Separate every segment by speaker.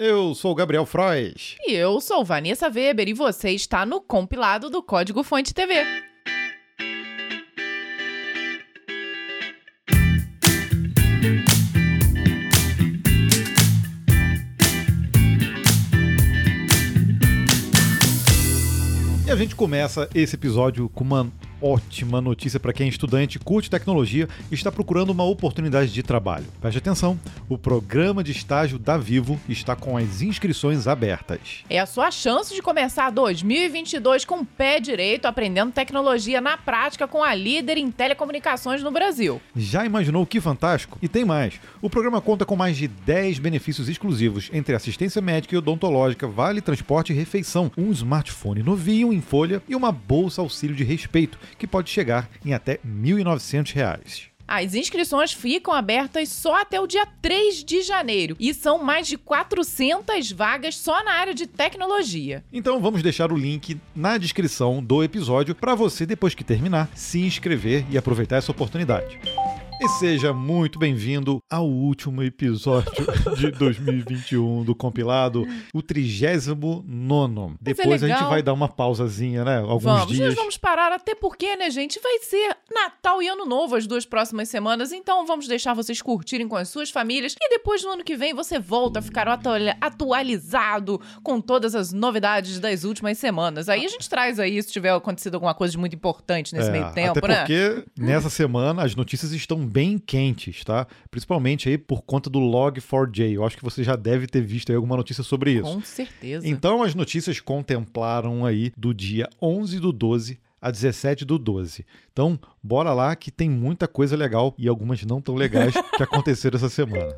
Speaker 1: Eu sou o Gabriel Frois.
Speaker 2: E eu sou Vanessa Weber e você está no compilado do Código Fonte TV.
Speaker 1: E a gente começa esse episódio com uma ótima notícia para quem é estudante, curte tecnologia e está procurando uma oportunidade de trabalho. Preste atenção, o programa de estágio da Vivo está com as inscrições abertas.
Speaker 2: É a sua chance de começar 2022 com o pé direito, aprendendo tecnologia na prática com a líder em telecomunicações no Brasil.
Speaker 1: Já imaginou que fantástico? E tem mais. O programa conta com mais de 10 benefícios exclusivos, entre assistência médica e odontológica, vale transporte e refeição, um smartphone novinho em folha e uma bolsa auxílio de respeito que pode chegar em até R$ 1.900.
Speaker 2: As inscrições ficam abertas só até o dia 3 de janeiro e são mais de 400 vagas só na área de tecnologia.
Speaker 1: Então vamos deixar o link na descrição do episódio para você, depois que terminar, se inscrever e aproveitar essa oportunidade. E seja muito bem-vindo ao último episódio de 2021 do compilado, o 39. Depois
Speaker 2: é
Speaker 1: a gente vai dar uma pausazinha, né? Alguns
Speaker 2: vamos,
Speaker 1: dias.
Speaker 2: Nós vamos parar, até porque, né, gente? Vai ser Natal e Ano Novo as duas próximas semanas, então vamos deixar vocês curtirem com as suas famílias e depois no ano que vem você volta a ficar atualizado com todas as novidades das últimas semanas. Aí a gente traz aí se tiver acontecido alguma coisa de muito importante nesse
Speaker 1: É,
Speaker 2: meio tempo,
Speaker 1: até
Speaker 2: né?
Speaker 1: porque nessa semana as notícias estão bem quentes, tá? Principalmente aí por conta do Log4j. Eu acho que você já deve ter visto aí alguma notícia sobre isso.
Speaker 2: Com certeza.
Speaker 1: Então as notícias contemplaram aí do dia 11 do 12 a 17 do 12. Então, bora lá que tem muita coisa legal e algumas não tão legais que aconteceram essa semana.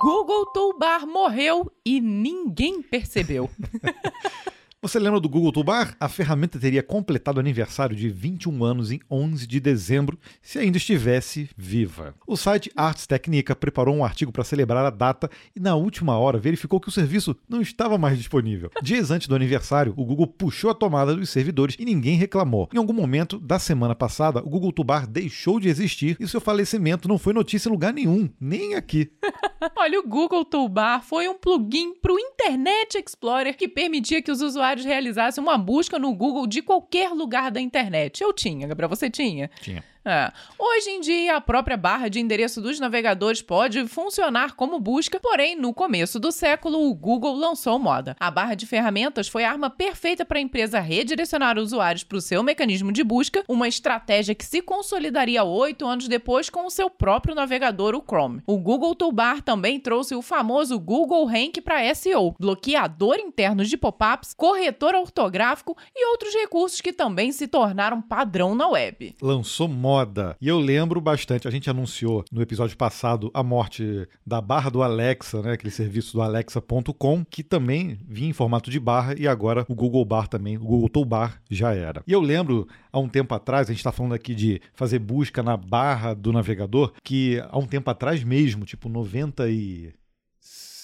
Speaker 2: Google Toolbar morreu e ninguém percebeu.
Speaker 1: Você lembra do Google Toolbar? A ferramenta teria completado aniversário de 21 anos em 11 de dezembro, se ainda estivesse viva. O site Arts Technica preparou um artigo para celebrar a data e, na última hora, verificou que o serviço não estava mais disponível. Dias antes do aniversário, o Google puxou a tomada dos servidores e ninguém reclamou. Em algum momento da semana passada, o Google Toolbar deixou de existir e seu falecimento não foi notícia em lugar nenhum, nem aqui.
Speaker 2: Olha, o Google Toolbar foi um plugin para o Internet Explorer que permitia que os usuários realizassem uma busca no Google de qualquer lugar da internet. Eu tinha, Gabriel, você tinha?
Speaker 1: Tinha.
Speaker 2: É. Hoje em dia, a própria barra de endereço dos navegadores pode funcionar como busca, porém, no começo do século, o Google lançou moda. A barra de ferramentas foi a arma perfeita para a empresa redirecionar usuários para o seu mecanismo de busca, uma estratégia que se consolidaria oito anos depois com o seu próprio navegador, o Chrome. O Google Toolbar também trouxe o famoso Google Rank para SEO, bloqueador interno de pop-ups, corretor ortográfico e outros recursos que também se tornaram padrão na web.
Speaker 1: lançou moda. E eu lembro bastante, a gente anunciou no episódio passado a morte da barra do Alexa, né, aquele serviço do alexa.com, que também vinha em formato de barra e agora o Google Bar também, o Google Toolbar já era. E eu lembro há um tempo atrás, a gente está falando aqui de fazer busca na barra do navegador, que há um tempo atrás mesmo, tipo 90 e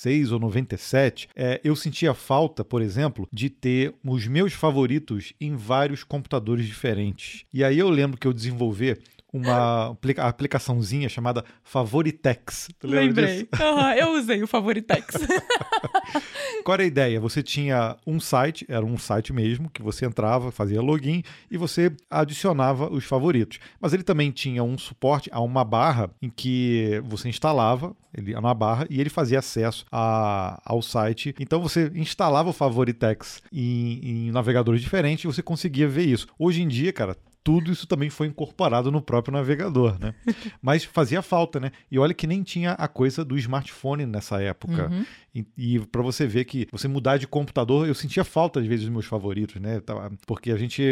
Speaker 1: 96 ou 97, é, eu sentia falta, por exemplo, de ter os meus favoritos em vários computadores diferentes. E aí eu lembro que eu desenvolvi uma aplica aplicaçãozinha chamada Favoritex. Tu lembra
Speaker 2: Lembrei.
Speaker 1: disso?
Speaker 2: Aham, eu usei o Favoritex.
Speaker 1: Qual era a ideia? Você tinha um site, era um site mesmo, que você entrava, fazia login e você adicionava os favoritos. Mas ele também tinha um suporte a uma barra em que você instalava ele na barra e ele fazia acesso a, ao site. Então você instalava o Favoritex em, em navegadores diferentes e você conseguia ver isso. Hoje em dia, cara, tudo isso também foi incorporado no próprio navegador, né? Mas fazia falta, né? E olha que nem tinha a coisa do smartphone nessa época.
Speaker 2: Uhum.
Speaker 1: E, e para você ver que você mudar de computador, eu sentia falta às vezes dos meus favoritos, né? Tava- Porque a gente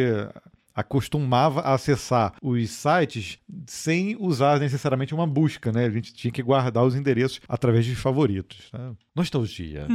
Speaker 1: acostumava a acessar os sites sem usar necessariamente uma busca, né? A gente tinha que guardar os endereços através de favoritos. né? Nostalgia.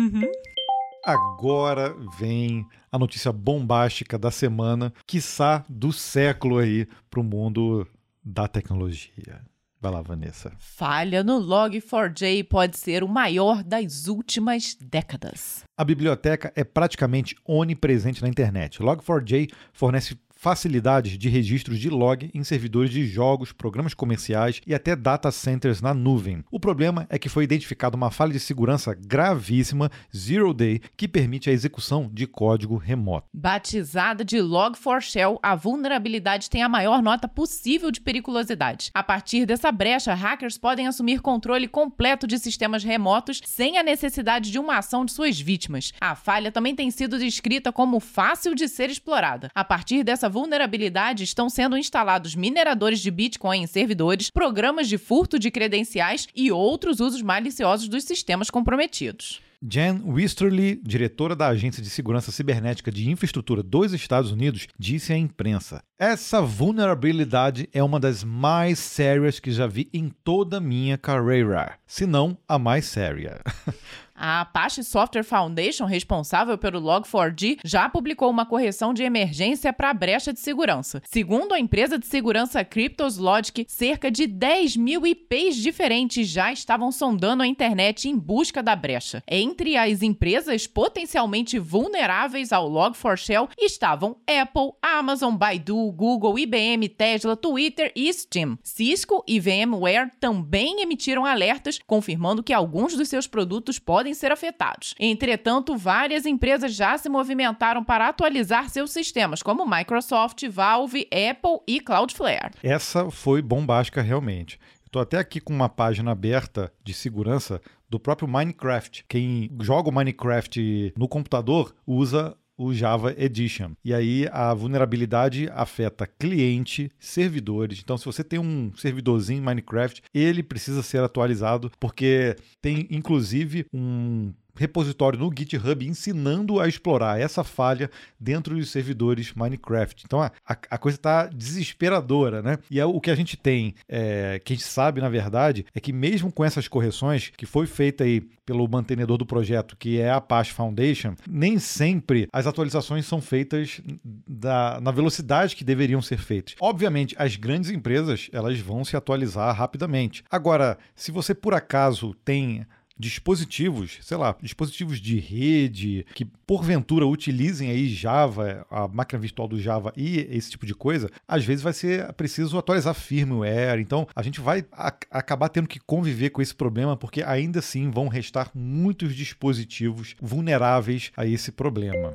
Speaker 1: Agora vem a notícia bombástica da semana, quiçá do século aí para o mundo da tecnologia. Vai lá, Vanessa.
Speaker 2: Falha no Log4j pode ser o maior das últimas décadas.
Speaker 1: A biblioteca é praticamente onipresente na internet. Log4j fornece facilidades de registros de log em servidores de jogos, programas comerciais e até data centers na nuvem. O problema é que foi identificada uma falha de segurança gravíssima, Zero Day, que permite a execução de código remoto.
Speaker 2: Batizada de Log4Shell, a vulnerabilidade tem a maior nota possível de periculosidade. A partir dessa brecha, hackers podem assumir controle completo de sistemas remotos sem a necessidade de uma ação de suas vítimas. A falha também tem sido descrita como fácil de ser explorada. A partir dessa vulnerabilidade, estão sendo instalados mineradores de Bitcoin em servidores, programas de furto de credenciais e outros usos maliciosos dos sistemas comprometidos.
Speaker 1: Jan Wisterly, diretora da Agência de Segurança Cibernética de Infraestrutura dos Estados Unidos, disse à imprensa: Essa vulnerabilidade é uma das mais sérias que já vi em toda a minha carreira, se não a mais séria.
Speaker 2: A Apache Software Foundation, responsável pelo Log4j, já publicou uma correção de emergência para a brecha de segurança. Segundo a empresa de segurança Cryptos Logic, cerca de 10 mil IPs diferentes já estavam sondando a internet em busca da brecha. Entre as empresas potencialmente vulneráveis ao Log4Shell estavam Apple, Amazon, Baidu, Google, IBM, Tesla, Twitter e Steam. Cisco e VMware também emitiram alertas confirmando que alguns dos seus produtos podem podem ser afetados. Entretanto, várias empresas já se movimentaram para atualizar seus sistemas, como Microsoft, Valve, Apple e Cloudflare.
Speaker 1: Essa foi bombástica realmente. Estou até aqui com uma página aberta de segurança do próprio Minecraft. Quem joga o Minecraft no computador usa o Java Edition. E aí a vulnerabilidade afeta cliente, servidores. Então, se você tem um servidorzinho Minecraft, ele precisa ser atualizado porque tem inclusive um repositório no GitHub ensinando a explorar essa falha dentro dos servidores Minecraft. Então a, a coisa está desesperadora, né? E é o que a gente tem, é, que a gente sabe na verdade, é que mesmo com essas correções que foi feita aí pelo mantenedor do projeto, que é a Apache Foundation, nem sempre as atualizações são feitas da, na velocidade que deveriam ser feitas. Obviamente, as grandes empresas elas vão se atualizar rapidamente. Agora, se você por acaso tem dispositivos, sei lá, dispositivos de rede que porventura utilizem aí Java, a máquina virtual do Java e esse tipo de coisa, às vezes vai ser preciso atualizar firmware. Então, a gente vai acabar tendo que conviver com esse problema porque ainda assim vão restar muitos dispositivos vulneráveis a esse problema.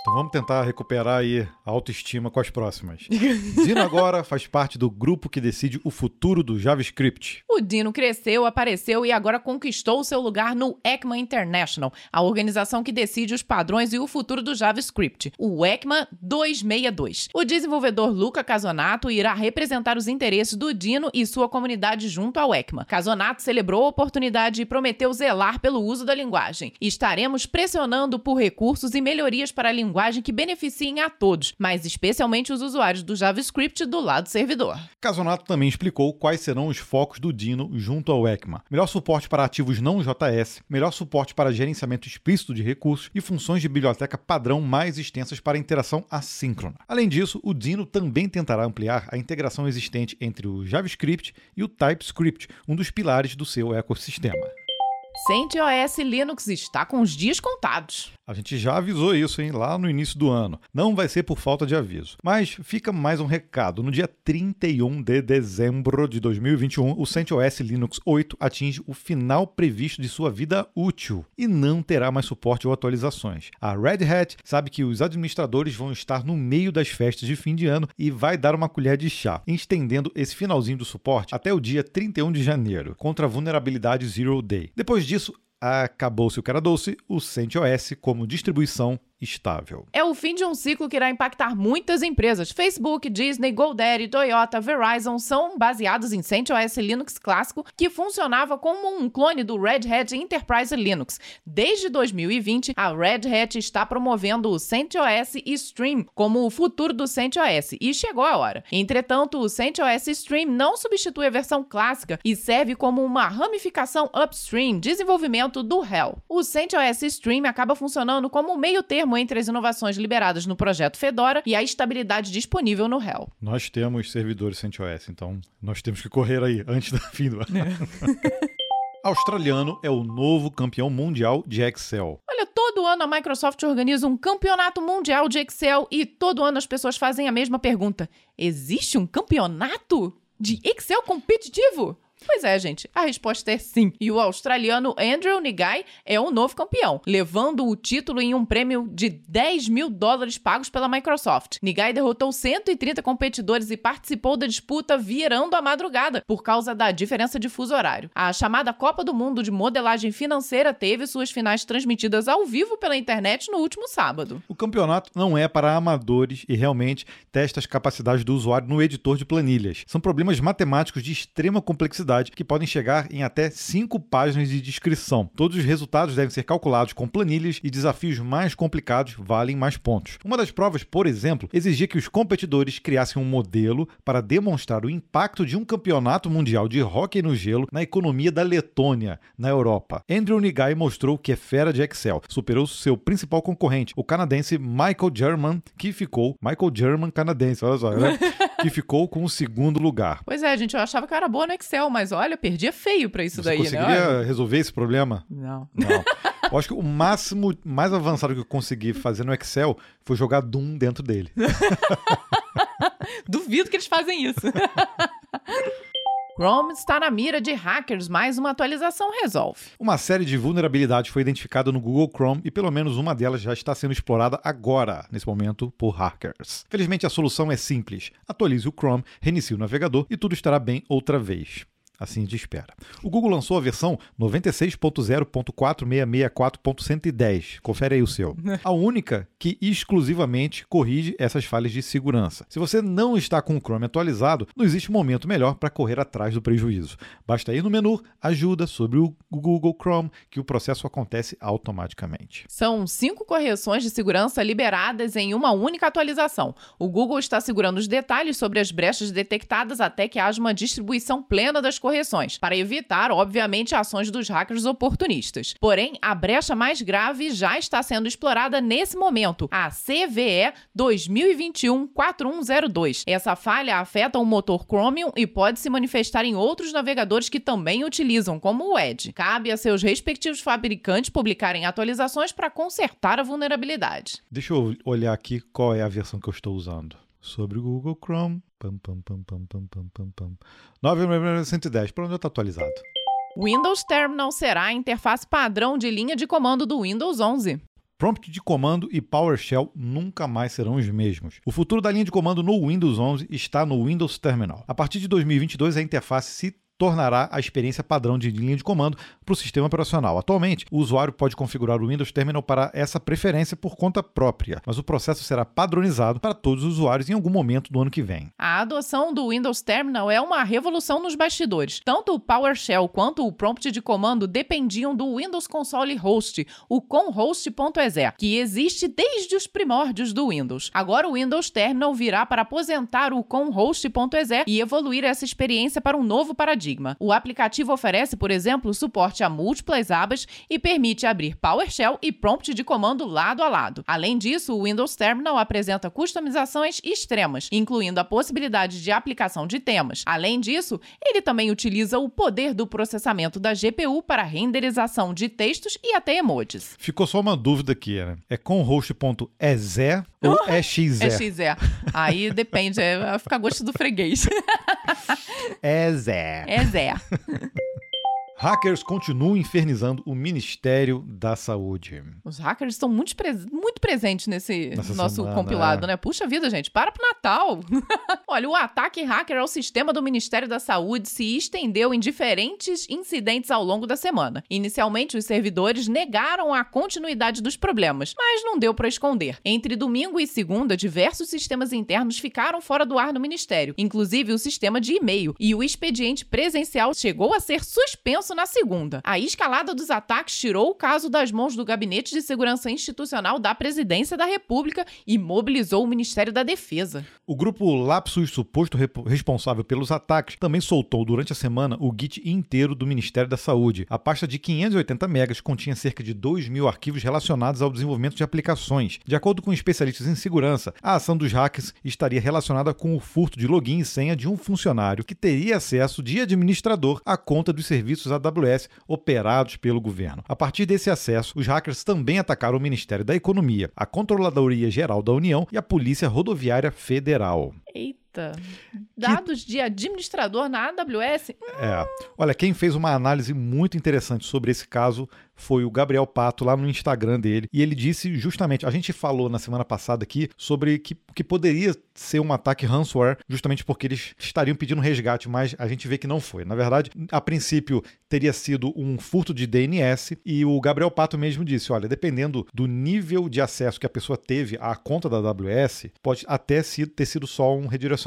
Speaker 1: Então vamos tentar recuperar aí a autoestima com as próximas. Dino agora faz parte do grupo que decide o futuro do JavaScript.
Speaker 2: O Dino cresceu, apareceu e agora conquistou seu lugar no ECMA International, a organização que decide os padrões e o futuro do JavaScript, o ECMA 262. O desenvolvedor Luca Casonato irá representar os interesses do Dino e sua comunidade junto ao ECMA. Casonato celebrou a oportunidade e prometeu zelar pelo uso da linguagem. Estaremos pressionando por recursos e melhorias para a linguagem linguagem que beneficiem a todos, mas especialmente os usuários do JavaScript do lado servidor.
Speaker 1: Casonato também explicou quais serão os focos do Dino junto ao ECMA. Melhor suporte para ativos não JS, melhor suporte para gerenciamento explícito de recursos e funções de biblioteca padrão mais extensas para interação assíncrona. Além disso, o Dino também tentará ampliar a integração existente entre o JavaScript e o TypeScript, um dos pilares do seu ecossistema.
Speaker 2: CentOS Linux está com os dias contados.
Speaker 1: A gente já avisou isso, hein, lá no início do ano. Não vai ser por falta de aviso. Mas fica mais um recado. No dia 31 de dezembro de 2021, o CentOS Linux 8 atinge o final previsto de sua vida útil e não terá mais suporte ou atualizações. A Red Hat sabe que os administradores vão estar no meio das festas de fim de ano e vai dar uma colher de chá, estendendo esse finalzinho do suporte até o dia 31 de janeiro, contra a vulnerabilidade Zero Day. Depois disso, acabou-se o era doce, o CentOS como distribuição estável.
Speaker 2: É o fim de um ciclo que irá impactar muitas empresas. Facebook, Disney, GoDaddy, Toyota, Verizon são baseados em CentOS Linux clássico, que funcionava como um clone do Red Hat Enterprise Linux. Desde 2020, a Red Hat está promovendo o CentOS Stream como o futuro do CentOS e chegou a hora. Entretanto, o CentOS Stream não substitui a versão clássica e serve como uma ramificação upstream, desenvolvimento do Hell. O CentOS Stream acaba funcionando como um meio termo termo entre as inovações liberadas no projeto Fedora e a estabilidade disponível no Hell.
Speaker 1: Nós temos servidores CentOS, então nós temos que correr aí antes do fim do ano. É. Australiano é o novo campeão mundial de Excel.
Speaker 2: Olha, todo ano a Microsoft organiza um campeonato mundial de Excel e todo ano as pessoas fazem a mesma pergunta: existe um campeonato de Excel competitivo? Pois é, gente, a resposta é sim. E o australiano Andrew Nigai é o novo campeão, levando o título em um prêmio de 10 mil dólares pagos pela Microsoft. Nigai derrotou 130 competidores e participou da disputa virando a madrugada, por causa da diferença de fuso horário. A chamada Copa do Mundo de Modelagem Financeira teve suas finais transmitidas ao vivo pela internet no último sábado.
Speaker 1: O campeonato não é para amadores e realmente testa as capacidades do usuário no editor de planilhas. São problemas matemáticos de extrema complexidade que podem chegar em até cinco páginas de descrição. Todos os resultados devem ser calculados com planilhas e desafios mais complicados valem mais pontos. Uma das provas, por exemplo, exigia que os competidores criassem um modelo para demonstrar o impacto de um campeonato mundial de hóquei no gelo na economia da Letônia, na Europa. Andrew Nigai mostrou que é fera de Excel, superou seu principal concorrente, o canadense Michael German, que ficou Michael German canadense, olha só, né? que ficou com o segundo lugar.
Speaker 2: Pois é, gente, eu achava que eu era boa no Excel, mas olha, perdia feio para isso
Speaker 1: Você
Speaker 2: daí,
Speaker 1: conseguiria
Speaker 2: né?
Speaker 1: resolver esse problema?
Speaker 2: Não.
Speaker 1: Não. Eu acho que o máximo, mais avançado que eu consegui fazer no Excel foi jogar Doom dentro dele.
Speaker 2: Duvido que eles fazem isso. Chrome está na mira de hackers, mais uma atualização resolve.
Speaker 1: Uma série de vulnerabilidades foi identificada no Google Chrome e pelo menos uma delas já está sendo explorada agora, nesse momento, por hackers. Felizmente a solução é simples. Atualize o Chrome, reinicie o navegador e tudo estará bem outra vez assim de espera. O Google lançou a versão 96.0.4664.110. Confere aí o seu. A única que exclusivamente corrige essas falhas de segurança. Se você não está com o Chrome atualizado, não existe momento melhor para correr atrás do prejuízo. Basta ir no menu Ajuda sobre o Google Chrome que o processo acontece automaticamente.
Speaker 2: São cinco correções de segurança liberadas em uma única atualização. O Google está segurando os detalhes sobre as brechas detectadas até que haja uma distribuição plena das correções, para evitar, obviamente, ações dos hackers oportunistas. Porém, a brecha mais grave já está sendo explorada nesse momento, a CVE 2021-4102. Essa falha afeta o motor Chromium e pode se manifestar em outros navegadores que também utilizam, como o Edge. Cabe a seus respectivos fabricantes publicarem atualizações para consertar a vulnerabilidade.
Speaker 1: Deixa eu olhar aqui qual é a versão que eu estou usando. Sobre o Google Chrome. Pam, pam, pam, pam, pam, pam, pam, pam. 9.110. Para onde está atualizado?
Speaker 2: Windows Terminal será a interface padrão de linha de comando do Windows 11.
Speaker 1: Prompt de comando e PowerShell nunca mais serão os mesmos. O futuro da linha de comando no Windows 11 está no Windows Terminal. A partir de 2022, a interface se tornará a experiência padrão de linha de comando para o sistema operacional. Atualmente, o usuário pode configurar o Windows Terminal para essa preferência por conta própria, mas o processo será padronizado para todos os usuários em algum momento do ano que vem.
Speaker 2: A adoção do Windows Terminal é uma revolução nos bastidores. Tanto o PowerShell quanto o prompt de comando dependiam do Windows Console Host, o conhost.exe, que existe desde os primórdios do Windows. Agora o Windows Terminal virá para aposentar o conhost.exe e evoluir essa experiência para um novo paradigma paradigma. O aplicativo oferece, por exemplo, suporte a múltiplas abas e permite abrir PowerShell e prompt de comando lado a lado. Além disso, o Windows Terminal apresenta customizações extremas, incluindo a possibilidade de aplicação de temas. Além disso, ele também utiliza o poder do processamento da GPU para renderização de textos e até emojis.
Speaker 1: Ficou só uma dúvida aqui, né? É com host.exe ou é XE?
Speaker 2: É XE. Aí depende, é, fica a gosto do freguês.
Speaker 1: Exe.
Speaker 2: É Zé.
Speaker 1: Hackers continuam infernizando o Ministério da Saúde.
Speaker 2: Os hackers estão muito, pres muito presentes nesse
Speaker 1: Nessa
Speaker 2: nosso
Speaker 1: semana,
Speaker 2: compilado,
Speaker 1: é.
Speaker 2: né? Puxa vida, gente, para pro Natal. Olha, o ataque hacker ao sistema do Ministério da Saúde se estendeu em diferentes incidentes ao longo da semana. Inicialmente, os servidores negaram a continuidade dos problemas, mas não deu para esconder. Entre domingo e segunda, diversos sistemas internos ficaram fora do ar no Ministério, inclusive o sistema de e-mail, e o expediente presencial chegou a ser suspenso na segunda. A escalada dos ataques tirou o caso das mãos do Gabinete de Segurança Institucional da Presidência da República e mobilizou o Ministério da Defesa.
Speaker 1: O grupo Lapsus, suposto responsável pelos ataques, também soltou durante a semana o Git inteiro do Ministério da Saúde. A pasta de 580 megas continha cerca de 2 mil arquivos relacionados ao desenvolvimento de aplicações. De acordo com especialistas em segurança, a ação dos hackers estaria relacionada com o furto de login e senha de um funcionário que teria acesso de administrador à conta dos serviços AWS operados pelo governo. A partir desse acesso, os hackers também atacaram o Ministério da Economia, a Controladoria Geral da União e a Polícia Rodoviária Federal.
Speaker 2: Eita. Dados de administrador na AWS?
Speaker 1: É. Olha, quem fez uma análise muito interessante sobre esse caso foi o Gabriel Pato lá no Instagram dele. E ele disse justamente, a gente falou na semana passada aqui sobre que, que poderia ser um ataque ransomware, justamente porque eles estariam pedindo resgate, mas a gente vê que não foi. Na verdade, a princípio teria sido um furto de DNS e o Gabriel Pato mesmo disse, olha, dependendo do nível de acesso que a pessoa teve à conta da AWS, pode até ter sido só um redirecionamento,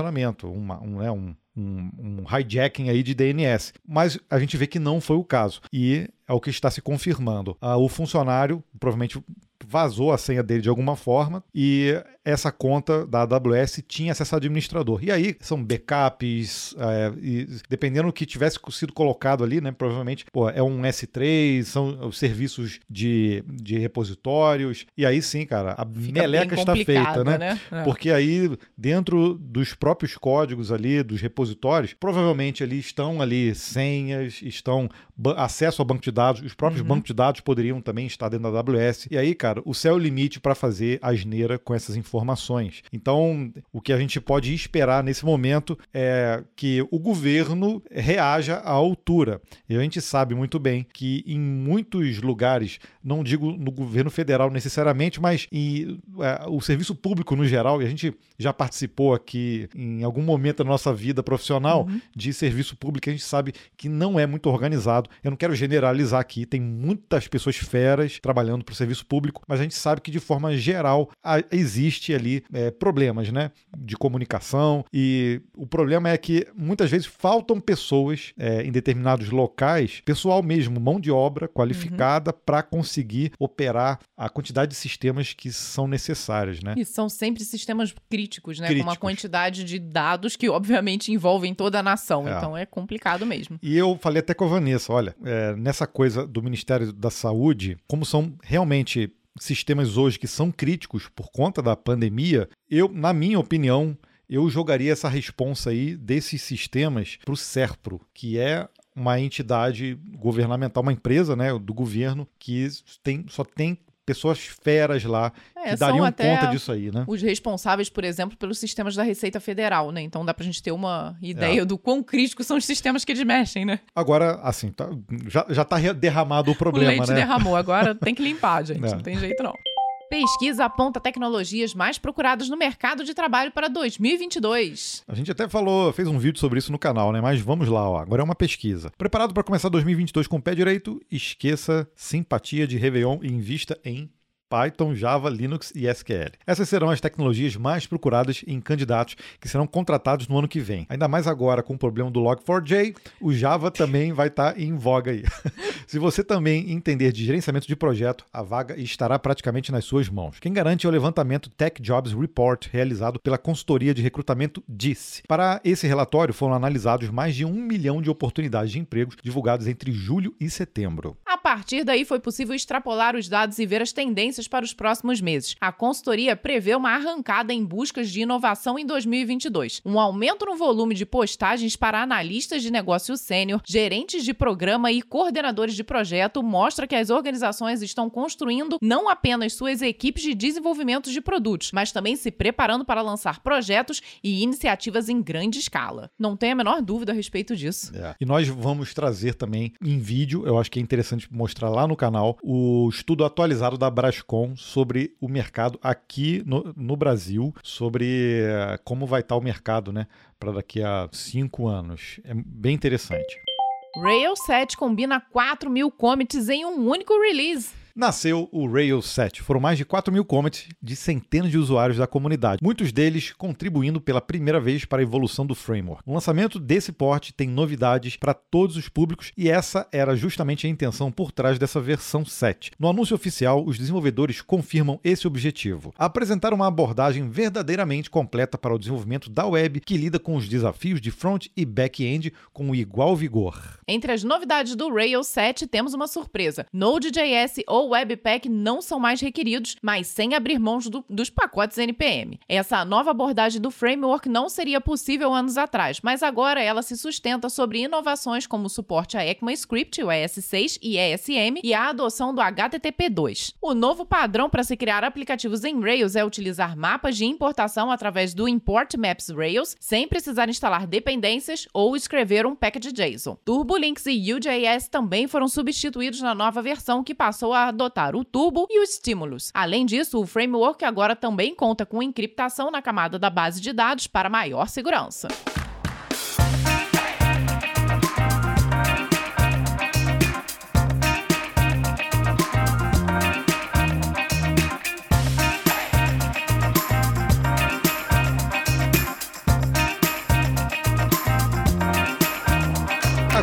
Speaker 1: uma, um, né, um, um, um hijacking aí de DNS. Mas a gente vê que não foi o caso. E é o que está se confirmando. Ah, o funcionário provavelmente vazou a senha dele de alguma forma e essa conta da AWS tinha acesso ao administrador. E aí são backups, é, e dependendo do que tivesse sido colocado ali, né, provavelmente pô, é um S3, são os serviços de, de repositórios. E aí sim, cara, a Fica meleca está feita, né? né? É. Porque aí dentro dos próprios códigos ali, dos repositórios, provavelmente ali estão ali senhas, estão acesso ao banco de dados, os próprios uhum. bancos de dados poderiam também estar dentro da AWS. E aí, cara, o céu é o limite para fazer asneira com essas informações. Então, o que a gente pode esperar nesse momento é que o governo reaja à altura. E a gente sabe muito bem que em muitos lugares, não digo no governo federal necessariamente, mas em, é, o serviço público no geral, e a gente já participou aqui em algum momento da nossa vida profissional uhum. de serviço público, a gente sabe que não é muito organizado. Eu não quero generalizar aqui, tem muitas pessoas feras trabalhando para o serviço público, mas a gente sabe que de forma geral existe ali é, problemas né, de comunicação e o problema é que muitas vezes faltam pessoas é, em determinados locais, pessoal mesmo, mão de obra qualificada uhum. para conseguir operar a quantidade de sistemas que são necessários. Né?
Speaker 2: E são sempre sistemas críticos, né? Críticos. Com uma quantidade de dados que obviamente envolvem toda a nação, é. então é complicado mesmo.
Speaker 1: E eu falei até com a Vanessa, olha, é, nessa coisa do Ministério da Saúde, como são realmente sistemas hoje que são críticos por conta da pandemia, eu, na minha opinião, eu jogaria essa responsa aí desses sistemas para o SERPRO, que é uma entidade governamental, uma empresa né, do governo que tem, só tem pessoas feras lá é, que dariam conta disso aí, né?
Speaker 2: Os responsáveis, por exemplo, pelos sistemas da Receita Federal, né? Então dá pra gente ter uma ideia é. do quão críticos são os sistemas que eles mexem, né?
Speaker 1: Agora, assim, tá, já, já tá derramado o problema, o
Speaker 2: leite
Speaker 1: né?
Speaker 2: derramou, agora tem que limpar, gente. É. Não tem jeito não. Pesquisa aponta tecnologias mais procuradas no mercado de trabalho para 2022.
Speaker 1: A gente até falou, fez um vídeo sobre isso no canal, né? Mas vamos lá, ó. Agora é uma pesquisa. Preparado para começar 2022 com o pé direito? Esqueça simpatia de Réveillon e invista em Python, Java, Linux e SQL. Essas serão as tecnologias mais procuradas em candidatos que serão contratados no ano que vem. Ainda mais agora com o problema do Log4j, o Java também vai estar tá em voga aí. Se você também entender de gerenciamento de projeto, a vaga estará praticamente nas suas mãos. Quem garante é o levantamento Tech Jobs Report realizado pela consultoria de recrutamento DIS. Para esse relatório foram analisados mais de um milhão de oportunidades de empregos divulgadas entre julho e setembro.
Speaker 2: A partir daí foi possível extrapolar os dados e ver as tendências para os próximos meses. A consultoria prevê uma arrancada em buscas de inovação em 2022, um aumento no volume de postagens para analistas de negócio sênior, gerentes de programa e coordenadores de projeto mostra que as organizações estão construindo não apenas suas equipes de desenvolvimento de produtos, mas também se preparando para lançar projetos e iniciativas em grande escala. Não tenho a menor dúvida a respeito disso.
Speaker 1: É. E nós vamos trazer também em vídeo, eu acho que é interessante mostrar lá no canal, o estudo atualizado da Brascom sobre o mercado aqui no, no Brasil, sobre uh, como vai estar o mercado né, para daqui a cinco anos. É bem interessante.
Speaker 2: Rail 7 combina 4 mil commits em um único release
Speaker 1: nasceu o Rails 7. Foram mais de 4 mil commits de centenas de usuários da comunidade, muitos deles contribuindo pela primeira vez para a evolução do framework. O lançamento desse porte tem novidades para todos os públicos e essa era justamente a intenção por trás dessa versão 7. No anúncio oficial, os desenvolvedores confirmam esse objetivo: apresentar uma abordagem verdadeiramente completa para o desenvolvimento da web que lida com os desafios de front e back-end com igual vigor.
Speaker 2: Entre as novidades do Rails 7 temos uma surpresa: Node.js ou ou Webpack não são mais requeridos, mas sem abrir mãos do, dos pacotes NPM. Essa nova abordagem do framework não seria possível anos atrás, mas agora ela se sustenta sobre inovações como o suporte a ECMAScript, o ES6 e ESM e a adoção do HTTP2. O novo padrão para se criar aplicativos em Rails é utilizar mapas de importação através do Import Maps Rails, sem precisar instalar dependências ou escrever um package JSON. TurboLinks e UJS também foram substituídos na nova versão que passou a adotar o Turbo e o Stimulus. Além disso, o framework agora também conta com encriptação na camada da base de dados para maior segurança.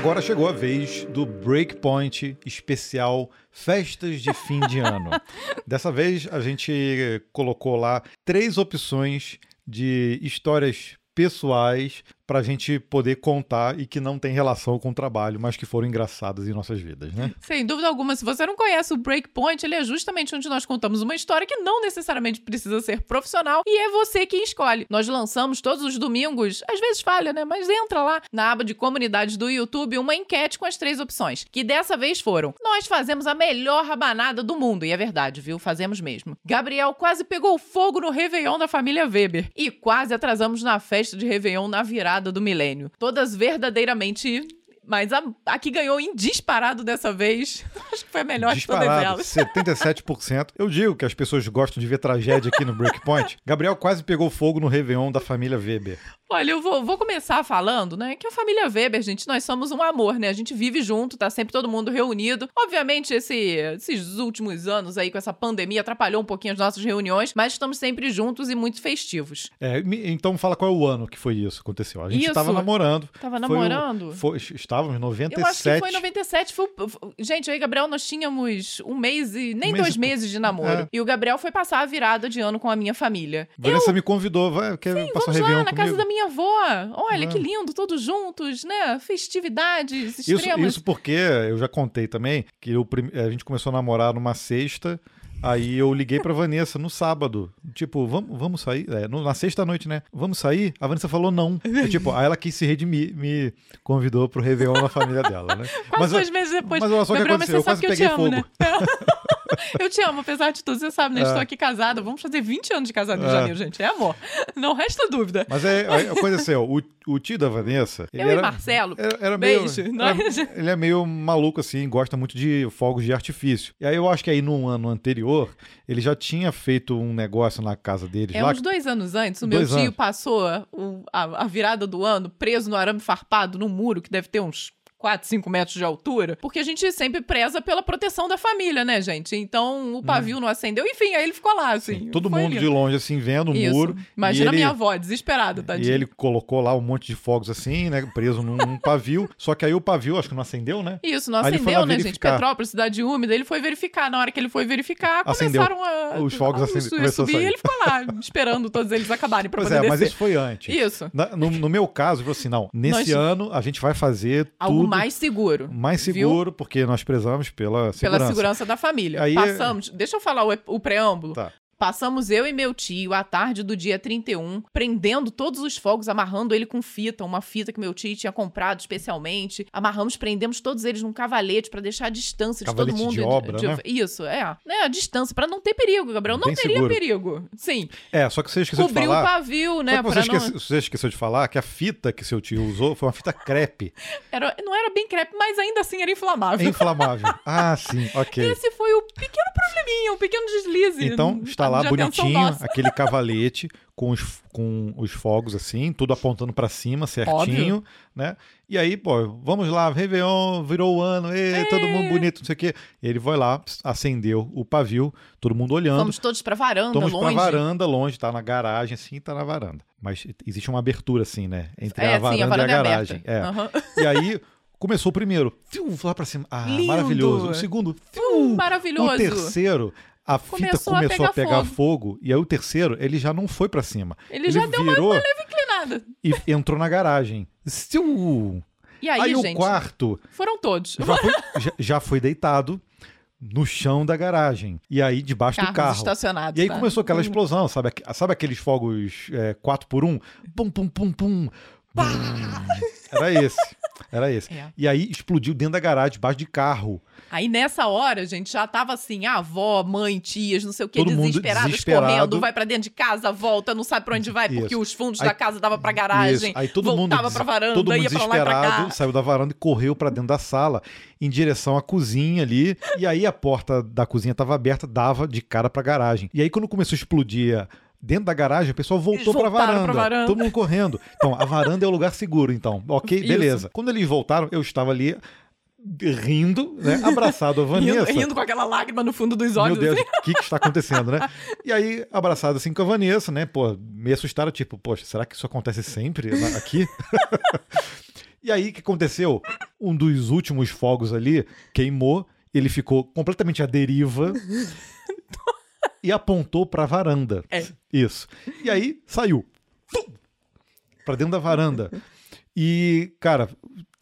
Speaker 1: Agora chegou a vez do Breakpoint especial Festas de Fim de Ano. Dessa vez a gente colocou lá três opções de histórias pessoais para a gente poder contar e que não tem relação com o trabalho, mas que foram engraçadas em nossas vidas, né?
Speaker 2: Sem dúvida alguma, se você não conhece o Breakpoint, ele é justamente onde nós contamos uma história que não necessariamente precisa ser profissional e é você quem escolhe. Nós lançamos todos os domingos, às vezes falha, né? Mas entra lá na aba de comunidades do YouTube uma enquete com as três opções, que dessa vez foram: nós fazemos a melhor rabanada do mundo, e é verdade, viu? Fazemos mesmo. Gabriel quase pegou fogo no Réveillon da família Weber e quase atrasamos na festa de Réveillon na virada do milênio. Todas verdadeiramente mas a, a, que ganhou em disparado dessa vez, acho que foi a melhor
Speaker 1: disparado,
Speaker 2: de todas
Speaker 1: elas. 77%. Eu digo que as pessoas gostam de ver tragédia aqui no Breakpoint. Gabriel quase pegou fogo no Réveillon da família Weber.
Speaker 2: Olha, eu vou, vou, começar falando, né, que a família Weber, gente, nós somos um amor, né? A gente vive junto, tá sempre todo mundo reunido. Obviamente, esse, esses últimos anos aí com essa pandemia atrapalhou um pouquinho as nossas reuniões, mas estamos sempre juntos e muito festivos.
Speaker 1: É, então fala qual é o ano que foi isso aconteceu. A gente
Speaker 2: isso.
Speaker 1: tava namorando.
Speaker 2: Tava namorando?
Speaker 1: O, foi, estávamos em 97.
Speaker 2: Eu acho que foi em 97. Foi, gente, eu e Gabriel, nós tínhamos um mês e nem um mês dois e... meses de namoro. É. E o Gabriel foi passar a virada de ano com a minha família.
Speaker 1: Vanessa eu... me convidou, vai, quer
Speaker 2: Sim,
Speaker 1: passar
Speaker 2: vamos
Speaker 1: lá
Speaker 2: na
Speaker 1: comigo?
Speaker 2: casa da minha avó. Olha, que lindo, todos juntos, né? Festividades extremas.
Speaker 1: Isso, isso porque eu já contei também que eu, a gente começou a namorar numa sexta. Aí eu liguei pra Vanessa no sábado. Tipo, vamos, vamos sair? É, no, na sexta-noite, né? Vamos sair? A Vanessa falou não. E, tipo, aí ela quis se redimir, me convidou pro Réveillon na família dela, né?
Speaker 2: Quase mas, dois meses depois.
Speaker 1: Mas olha só o que aconteceu, eu quase peguei
Speaker 2: eu
Speaker 1: fogo.
Speaker 2: Amo, né? Eu te amo, apesar de tudo. Você sabe, né? É. Estou aqui casada. Vamos fazer 20 anos de casado em é. janeiro, gente. É amor. Não resta dúvida.
Speaker 1: Mas é, a coisa assim, ó, o, o tio da Vanessa.
Speaker 2: Ele eu
Speaker 1: era,
Speaker 2: e Marcelo.
Speaker 1: Era, era
Speaker 2: beijo.
Speaker 1: Meio, era, ele é meio maluco, assim, gosta muito de fogos de artifício. E aí eu acho que aí no ano anterior, ele já tinha feito um negócio na casa deles.
Speaker 2: É,
Speaker 1: lá,
Speaker 2: uns dois anos antes, o meu tio anos. passou o, a, a virada do ano preso no arame farpado num muro que deve ter uns 4, 5 metros de altura, porque a gente sempre preza pela proteção da família, né, gente? Então o pavio hum. não acendeu, enfim, aí ele ficou lá, assim.
Speaker 1: Sim, todo mundo de longe, assim, vendo o
Speaker 2: Isso.
Speaker 1: muro.
Speaker 2: Imagina a
Speaker 1: ele,
Speaker 2: minha avó, desesperada, tadinha.
Speaker 1: E ele colocou lá um monte de fogos, assim, né, preso num, num pavio, só que aí o pavio, acho que não acendeu, né?
Speaker 2: Isso, não acendeu, né, gente? Petrópolis, cidade úmida, ele foi verificar. Na hora que ele foi verificar,
Speaker 1: acendeu.
Speaker 2: começaram a.
Speaker 1: Os fogos acenderam.
Speaker 2: A subir e ele ficou lá, esperando todos eles acabarem pra
Speaker 1: pois
Speaker 2: poder
Speaker 1: é,
Speaker 2: descer.
Speaker 1: mas isso foi antes.
Speaker 2: Isso.
Speaker 1: Na, no, no, meu caso, eu falei assim, não, nesse Nós... ano a gente vai fazer tudo
Speaker 2: mais seguro
Speaker 1: mais seguro, Viu? porque nós prezamos pela segurança.
Speaker 2: Pela segurança da família.
Speaker 1: Aí,
Speaker 2: Passamos. Deixa eu falar o, o preâmbulo.
Speaker 1: Tá.
Speaker 2: Passamos eu e meu tio à tarde do dia 31, prendendo todos os fogos, amarrando ele com fita, uma fita que meu tio tinha comprado especialmente. Amarramos, prendemos todos eles num cavalete para deixar a distância
Speaker 1: cavalete
Speaker 2: de todo mundo.
Speaker 1: De obra,
Speaker 2: de, de,
Speaker 1: né?
Speaker 2: Isso, é. Né, a distância, para não ter perigo, Gabriel. Não
Speaker 1: Bem
Speaker 2: teria
Speaker 1: seguro.
Speaker 2: perigo. Sim.
Speaker 1: É, só que você esqueceu
Speaker 2: Cobriu
Speaker 1: de falar.
Speaker 2: o pavio, né?
Speaker 1: Você,
Speaker 2: não...
Speaker 1: esqueceu, você esqueceu de falar que a fita que seu tio usou foi uma fita crepe.
Speaker 2: Era, não era bem crepe, mas ainda assim era inflamável.
Speaker 1: É inflamável. Ah, sim, ok.
Speaker 2: Esse foi o pequeno probleminha, um pequeno deslize.
Speaker 1: Então, está lá bonitinho, aquele cavalete com os, com os fogos assim, tudo apontando para cima, certinho,
Speaker 2: Óbvio.
Speaker 1: né? E aí, pô, vamos lá, Réveillon, virou o ano, ei, todo mundo bonito, não sei o quê. Ele foi lá, acendeu o pavio, todo mundo olhando.
Speaker 2: Fomos todos pra varanda,
Speaker 1: Fomos
Speaker 2: longe.
Speaker 1: pra varanda, longe, tá na garagem, assim, tá na varanda. Mas existe uma abertura, assim, né? Entre
Speaker 2: é,
Speaker 1: a, varanda
Speaker 2: sim, a varanda
Speaker 1: e a
Speaker 2: é
Speaker 1: garagem.
Speaker 2: É.
Speaker 1: É.
Speaker 2: Uhum.
Speaker 1: E aí, começou o primeiro, fiu, lá pra cima. Ah,
Speaker 2: Lindo.
Speaker 1: maravilhoso. O segundo, fiu,
Speaker 2: maravilhoso.
Speaker 1: O terceiro, a fita
Speaker 2: Começou
Speaker 1: começou
Speaker 2: a
Speaker 1: a
Speaker 2: pegar
Speaker 1: pegar,
Speaker 2: fogo.
Speaker 1: fogo. e aí o terceiro, ele já não foi pra cima.
Speaker 2: Ele, já deu uma,
Speaker 1: virou
Speaker 2: leve inclinada.
Speaker 1: e entrou na garagem. Siu!
Speaker 2: E aí,
Speaker 1: o
Speaker 2: gente,
Speaker 1: quarto
Speaker 2: foram todos.
Speaker 1: já foi, já, já foi deitado no chão da garagem. E aí, debaixo
Speaker 2: Carros
Speaker 1: do carro.
Speaker 2: estacionados.
Speaker 1: E aí
Speaker 2: tá?
Speaker 1: começou aquela explosão, sabe? Sabe aqueles fogos é, 4 por 1 Pum, pum, pum, pum. Bum. Era esse. Era esse.
Speaker 2: É.
Speaker 1: E aí explodiu dentro da garagem, debaixo de carro.
Speaker 2: Aí nessa hora, gente, já tava assim, a avó, mãe, tias, não sei o que,
Speaker 1: Todo mundo
Speaker 2: desesperadas,
Speaker 1: desesperado.
Speaker 2: correndo, vai pra dentro de casa, volta, não sabe pra onde vai, porque
Speaker 1: Isso.
Speaker 2: os fundos
Speaker 1: Aí-
Speaker 2: da casa dava pra garagem,
Speaker 1: Isso. Aí todo mundo,
Speaker 2: voltava
Speaker 1: des-
Speaker 2: pra varanda,
Speaker 1: todo mundo
Speaker 2: ia pra lá e pra cá.
Speaker 1: desesperado, saiu da varanda e correu pra dentro da sala, em direção à cozinha ali. E aí a porta da cozinha estava aberta, dava de cara pra garagem. E aí quando começou a explodir dentro da garagem, o pessoal voltou pra
Speaker 2: voltaram
Speaker 1: varanda,
Speaker 2: varanda.
Speaker 1: Todo mundo correndo. Então, a varanda é o lugar seguro, então. Ok,
Speaker 2: Isso.
Speaker 1: beleza. Quando eles voltaram, eu estava ali rindo, né, abraçado a Vanessa.
Speaker 2: rindo, rindo com aquela lágrima no fundo dos olhos.
Speaker 1: Meu Deus,
Speaker 2: assim.
Speaker 1: o que, que está acontecendo, né? E aí, abraçado assim com a Vanessa, né? Pô, meio assustado, tipo, poxa, será que isso acontece sempre aqui? e aí, o que aconteceu? Um dos últimos fogos ali queimou, ele ficou completamente à deriva e apontou pra varanda.
Speaker 2: É.
Speaker 1: Isso. E aí, saiu. Pum! Pra dentro da varanda. E, cara,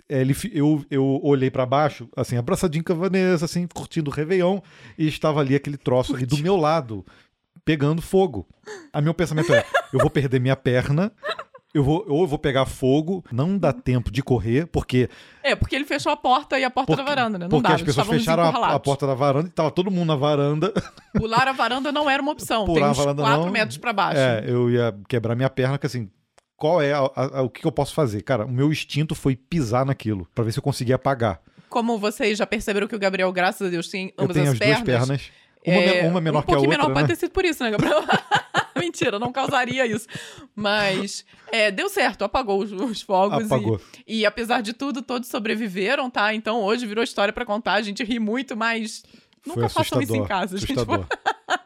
Speaker 1: é, ele, eu, eu olhei pra baixo, assim, abraçadinho com a Vanessa, assim, curtindo o Réveillon, e estava ali aquele troço ali do meu lado, pegando fogo. A meu pensamento é: eu vou perder minha perna, eu vou, ou eu vou pegar fogo, não dá tempo de correr, porque,
Speaker 2: É, porque ele fechou a porta e a porta
Speaker 1: porque,
Speaker 2: da varanda, né? Não
Speaker 1: porque
Speaker 2: dava,
Speaker 1: as pessoas fecharam a, a porta da varanda e tava todo mundo na varanda.
Speaker 2: Pular a varanda não era uma opção.
Speaker 1: Pular
Speaker 2: Tem
Speaker 1: a
Speaker 2: uns
Speaker 1: varanda
Speaker 2: 4
Speaker 1: não.
Speaker 2: metros pra baixo.
Speaker 1: É, eu ia quebrar minha perna, que assim. Qual é a- a- a- o que eu posso fazer? Cara, o meu instinto foi pisar naquilo, pra ver se eu conseguia apagar.
Speaker 2: Como vocês já perceberam que o Gabriel, graças a Deus, tem
Speaker 1: Eu
Speaker 2: ambas
Speaker 1: tenho
Speaker 2: as,
Speaker 1: as
Speaker 2: pernas.
Speaker 1: duas pernas. Uma,
Speaker 2: É,
Speaker 1: uma menor
Speaker 2: um
Speaker 1: que a
Speaker 2: pouquinho
Speaker 1: outra.
Speaker 2: menor
Speaker 1: né?
Speaker 2: pode ter sido por isso, né, Gabriel? Mentira, não causaria isso. Mas é, deu certo, apagou os, os fogos.
Speaker 1: Apagou.
Speaker 2: E, e apesar de tudo, todos sobreviveram, tá? Então hoje virou história pra contar. A gente ri muito, mas nunca façam isso em
Speaker 1: assustador,
Speaker 2: casa. gente.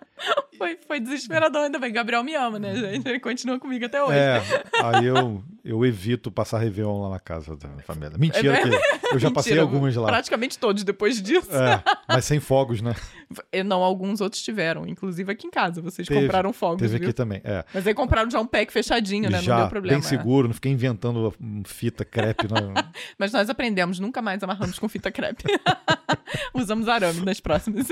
Speaker 2: Foi, foi desesperador, ainda bem. Gabriel me ama, né, gente? Ele continua comigo até hoje.
Speaker 1: É, aí eu, eu evito passar Réveillon lá na casa da família. Mentira,
Speaker 2: É
Speaker 1: eu já passei
Speaker 2: Mentira,
Speaker 1: algumas lá.
Speaker 2: Praticamente todos depois disso.
Speaker 1: É, mas sem fogos, né?
Speaker 2: E Não, alguns outros tiveram, inclusive aqui em casa. Vocês
Speaker 1: Teve,
Speaker 2: compraram fogos,
Speaker 1: Teve
Speaker 2: viu?
Speaker 1: aqui também. É.
Speaker 2: Mas aí compraram já um pack fechadinho, né? Não
Speaker 1: já
Speaker 2: deu problema.
Speaker 1: bem
Speaker 2: é.
Speaker 1: seguro, não fiquei inventando fita crepe. Não.
Speaker 2: Mas nós aprendemos, nunca mais amarramos com fita crepe. Usamos arame nas próximas.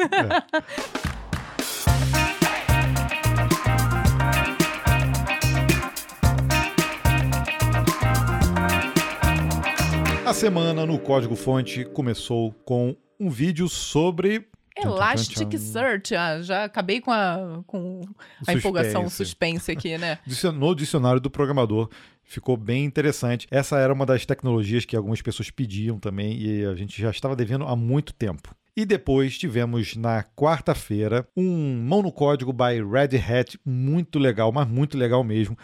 Speaker 1: A semana no Código Fonte começou com um vídeo sobre
Speaker 2: Elasticsearch, ah, já acabei com a, com a empolgação,
Speaker 1: suspense.
Speaker 2: aqui, né?
Speaker 1: No dicionário do programador. Ficou bem interessante. Essa era uma das tecnologias que algumas pessoas pediam também e a gente já estava devendo há muito tempo. E depois tivemos na quarta-feira um mão no código by Red Hat muito legal, mas muito legal mesmo,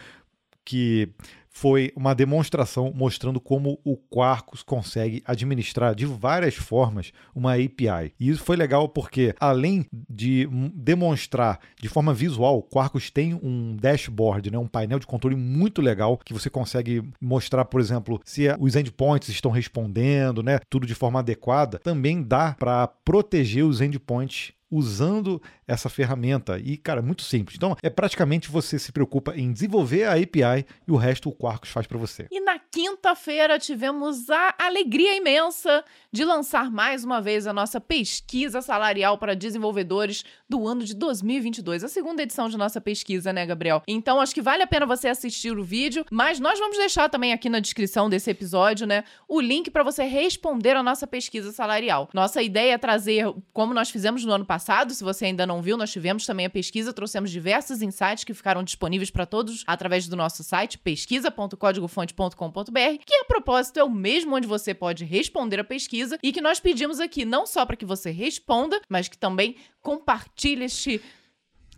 Speaker 1: que foi uma demonstração mostrando como o Quarkus consegue administrar de várias formas uma API. E isso foi legal porque, além de demonstrar de forma visual, o Quarkus tem um dashboard, né, um painel de controle muito legal que você consegue mostrar, por exemplo, se os endpoints estão respondendo, né, tudo de forma adequada. Também dá para proteger os endpoints usando essa ferramenta. E, cara, é muito simples. Então, é praticamente você se preocupa em desenvolver a API e o resto o Quarkus faz para você.
Speaker 2: E na quinta-feira tivemos a alegria imensa de lançar mais uma vez a nossa pesquisa salarial para desenvolvedores do ano de 2022, a segunda edição de nossa pesquisa, né, Gabriel? Então acho que vale a pena você assistir o vídeo, mas nós vamos deixar também aqui na descrição desse episódio, né, o link para você responder a nossa pesquisa salarial. Nossa ideia é trazer, como nós fizemos no ano passado, se você ainda não viu, nós tivemos também a pesquisa, trouxemos diversos insights que ficaram disponíveis para todos através do nosso site pesquisa.códigofonte.com.br, que a propósito é o mesmo onde você pode responder a pesquisa e que nós pedimos aqui não só para que você responda, mas que também compartilhe este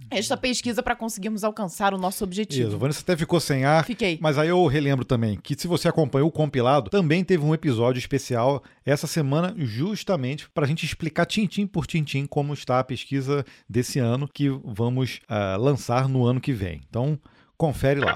Speaker 2: esta pesquisa para conseguirmos alcançar o nosso objetivo.
Speaker 1: Isso, Vanessa até ficou sem ar.
Speaker 2: Fiquei.
Speaker 1: Mas aí eu relembro também que se você acompanhou o compilado, também teve um episódio especial essa semana, justamente para a gente explicar tintim por tintim como está a pesquisa desse ano que vamos ah, lançar no ano que vem. Então, confere lá.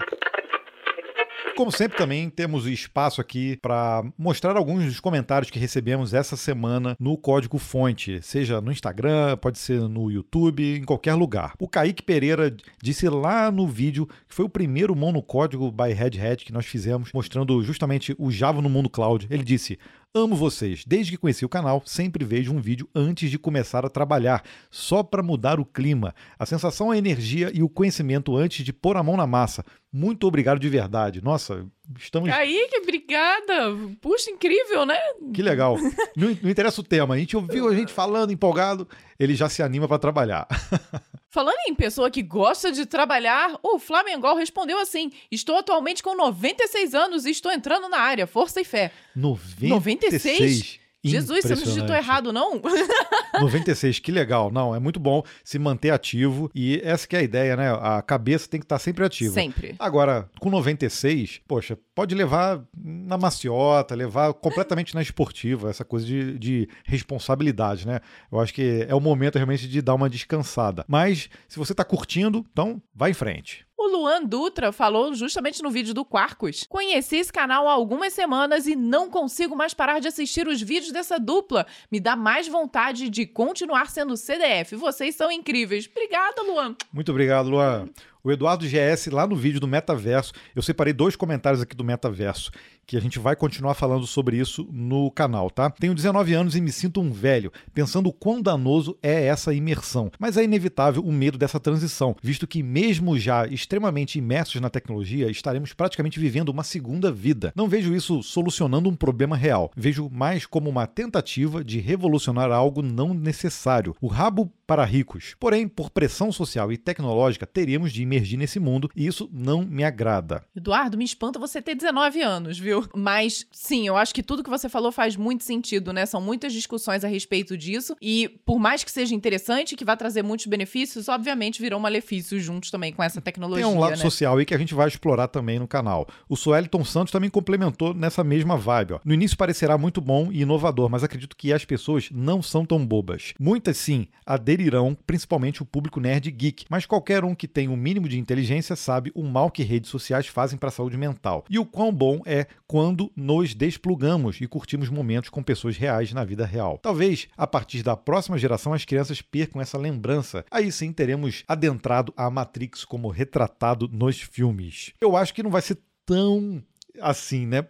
Speaker 1: Como sempre, também temos espaço aqui para mostrar alguns dos comentários que recebemos essa semana no código fonte, seja no Instagram, pode ser no YouTube, em qualquer lugar. O Kaique Pereira disse lá no vídeo que foi o primeiro mão no código by Red Hat que nós fizemos, mostrando justamente o Java no mundo cloud. Ele disse: Amo vocês. Desde que conheci o canal, sempre vejo um vídeo antes de começar a trabalhar, só para mudar o clima. A sensação, a energia e o conhecimento antes de pôr a mão na massa. Muito obrigado de verdade. Nossa, estamos.
Speaker 2: Kaique, obrigada. Puxa, incrível, né?
Speaker 1: Que legal. Não, não interessa o tema. A gente ouviu a gente falando empolgado, ele já se anima para trabalhar.
Speaker 2: Falando em pessoa que gosta de trabalhar, o Flamengol respondeu assim: Estou atualmente com 96 anos e estou entrando na área, força e fé.
Speaker 1: 96?
Speaker 2: 96? Jesus, você não digitou errado, não?
Speaker 1: 96, que legal. Não, é muito bom se manter ativo e essa que é a ideia, né? A cabeça tem que estar sempre ativa.
Speaker 2: Sempre.
Speaker 1: Agora, com 96, poxa, pode levar na maciota, levar completamente na esportiva, essa coisa de, de responsabilidade, né? Eu acho que é o momento realmente de dar uma descansada. Mas, se você está curtindo, então vai em frente.
Speaker 2: O Luan Dutra falou justamente no vídeo do Quarkus. Conheci esse canal há algumas semanas e não consigo mais parar de assistir os vídeos dessa dupla. Me dá mais vontade de continuar sendo CDF. Vocês são incríveis. Obrigada, Luan.
Speaker 1: Muito obrigado, Luan. O Eduardo GS, lá no vídeo do Metaverso, eu separei dois comentários aqui do Metaverso, que a gente vai continuar falando sobre isso no canal, tá? Tenho 19 anos e me sinto um velho, pensando o quão danoso é essa imersão. Mas é inevitável o medo dessa transição, visto que, mesmo já extremamente imersos na tecnologia, estaremos praticamente vivendo uma segunda vida. Não vejo isso solucionando um problema real. Vejo mais como uma tentativa de revolucionar algo não necessário. O rabo para ricos. Porém, por pressão social e tecnológica, teríamos de imergir nesse mundo e isso não me agrada.
Speaker 2: Eduardo, me espanta você ter 19 anos, viu? Mas sim, eu acho que tudo que você falou faz muito sentido, né? São muitas discussões a respeito disso e por mais que seja interessante, que vá trazer muitos benefícios, obviamente virão malefícios juntos também com essa tecnologia.
Speaker 1: Tem um lado
Speaker 2: né?
Speaker 1: social aí que a gente vai explorar também no canal. O Sueliton Santos também complementou nessa mesma vibe. Ó. No início parecerá muito bom e inovador, mas acredito que as pessoas não são tão bobas. Muitas sim aderirão, principalmente o público nerd geek, mas qualquer um que tenha um mínimo de inteligência sabe o mal que redes sociais fazem para a saúde mental e o quão bom é quando nos desplugamos e curtimos momentos com pessoas reais na vida real. Talvez a partir da próxima geração as crianças percam essa lembrança. Aí sim teremos adentrado a Matrix como retratado nos filmes. Eu acho que não vai ser tão assim, né?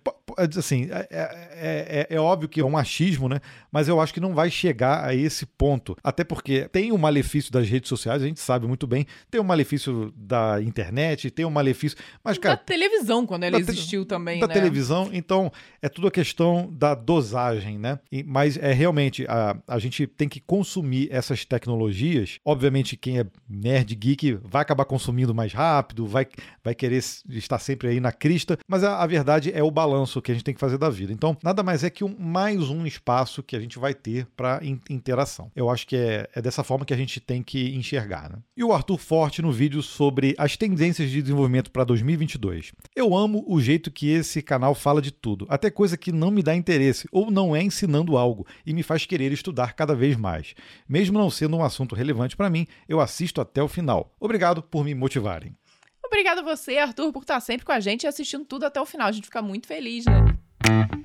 Speaker 1: Assim, é, é, é, é, óbvio que é um achismo, né? Mas eu acho que não vai chegar a esse ponto. Até porque tem o malefício das redes sociais, a gente sabe muito bem. Tem o malefício da internet, tem o malefício. Mas, cara.
Speaker 2: Da televisão, quando ela existiu também.
Speaker 1: Da
Speaker 2: né?
Speaker 1: televisão, então é tudo a questão da dosagem, né? E, mas é realmente, a, a gente tem que consumir essas tecnologias. Obviamente, quem é nerd geek vai acabar consumindo mais rápido, vai, vai querer estar sempre aí na crista, mas a, a verdade é o balanço que a gente tem que fazer da vida. Então, nada mais é que um, mais um espaço que a gente vai ter para in interação. Eu acho que é, é, dessa forma que a gente tem que enxergar. Né? E o Arthur Forte no vídeo sobre as tendências de desenvolvimento para 2022. Eu amo o jeito que esse canal fala de tudo, até coisa que não me dá interesse ou não é ensinando algo e me faz querer estudar cada vez mais. Mesmo não sendo um assunto relevante para mim, eu assisto até o final. Obrigado por me motivarem.
Speaker 2: Obrigada a você, Arthur, por estar sempre com a gente e assistindo tudo até o final. A gente fica muito feliz, né?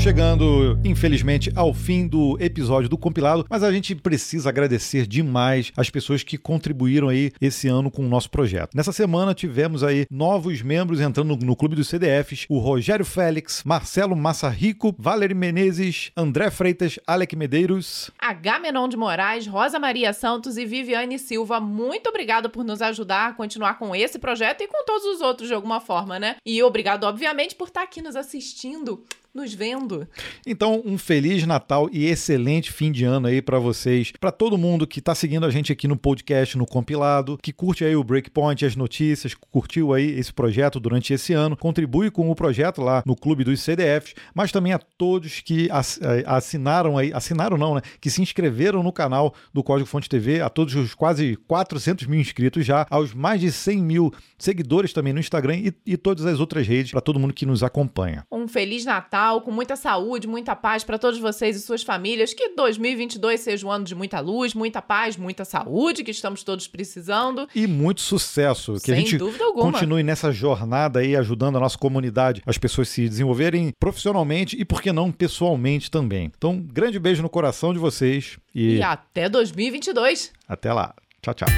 Speaker 1: Estamos chegando, infelizmente, ao fim do episódio do compilado, mas a gente precisa agradecer demais as pessoas que contribuíram aí esse ano com o nosso projeto. Nessa semana tivemos aí novos membros entrando no Clube dos CDFs: o Rogério Félix, Marcelo Massarico, Valerie Menezes, André Freitas, Alec Medeiros,
Speaker 2: Agamenon de Moraes, Rosa Maria Santos e Viviane Silva. Muito obrigado por nos ajudar a continuar com esse projeto e com todos os outros de alguma forma, né? E obrigado, obviamente, por estar aqui nos assistindo nos vendo.
Speaker 1: Então, um feliz Natal e excelente fim de ano aí para vocês, para todo mundo que tá seguindo a gente aqui no podcast, no compilado, que curte aí o Breakpoint, as notícias, curtiu aí esse projeto durante esse ano, contribui com o projeto lá no Clube dos CDFs, mas também a todos que eh, assinaram aí, assinaram não, né, que se inscreveram no canal do Código Fonte TV, a todos os quase 400 mil inscritos já, aos mais de 100 mil seguidores também no Instagram e, e todas as outras redes, para todo mundo que nos acompanha.
Speaker 2: Um feliz Natal Natal, com muita saúde, muita paz para todos vocês e suas famílias. Que 2022 seja um ano de muita luz, muita paz, muita saúde, que estamos todos precisando.
Speaker 1: E muito sucesso. Que
Speaker 2: Sem
Speaker 1: a gente
Speaker 2: dúvida alguma.
Speaker 1: continue nessa jornada aí, ajudando a nossa comunidade, as pessoas se desenvolverem profissionalmente e, por que não, pessoalmente também. Então, grande beijo no coração de vocês. E,
Speaker 2: e até 2022.
Speaker 1: Até lá. Tchau, tchau.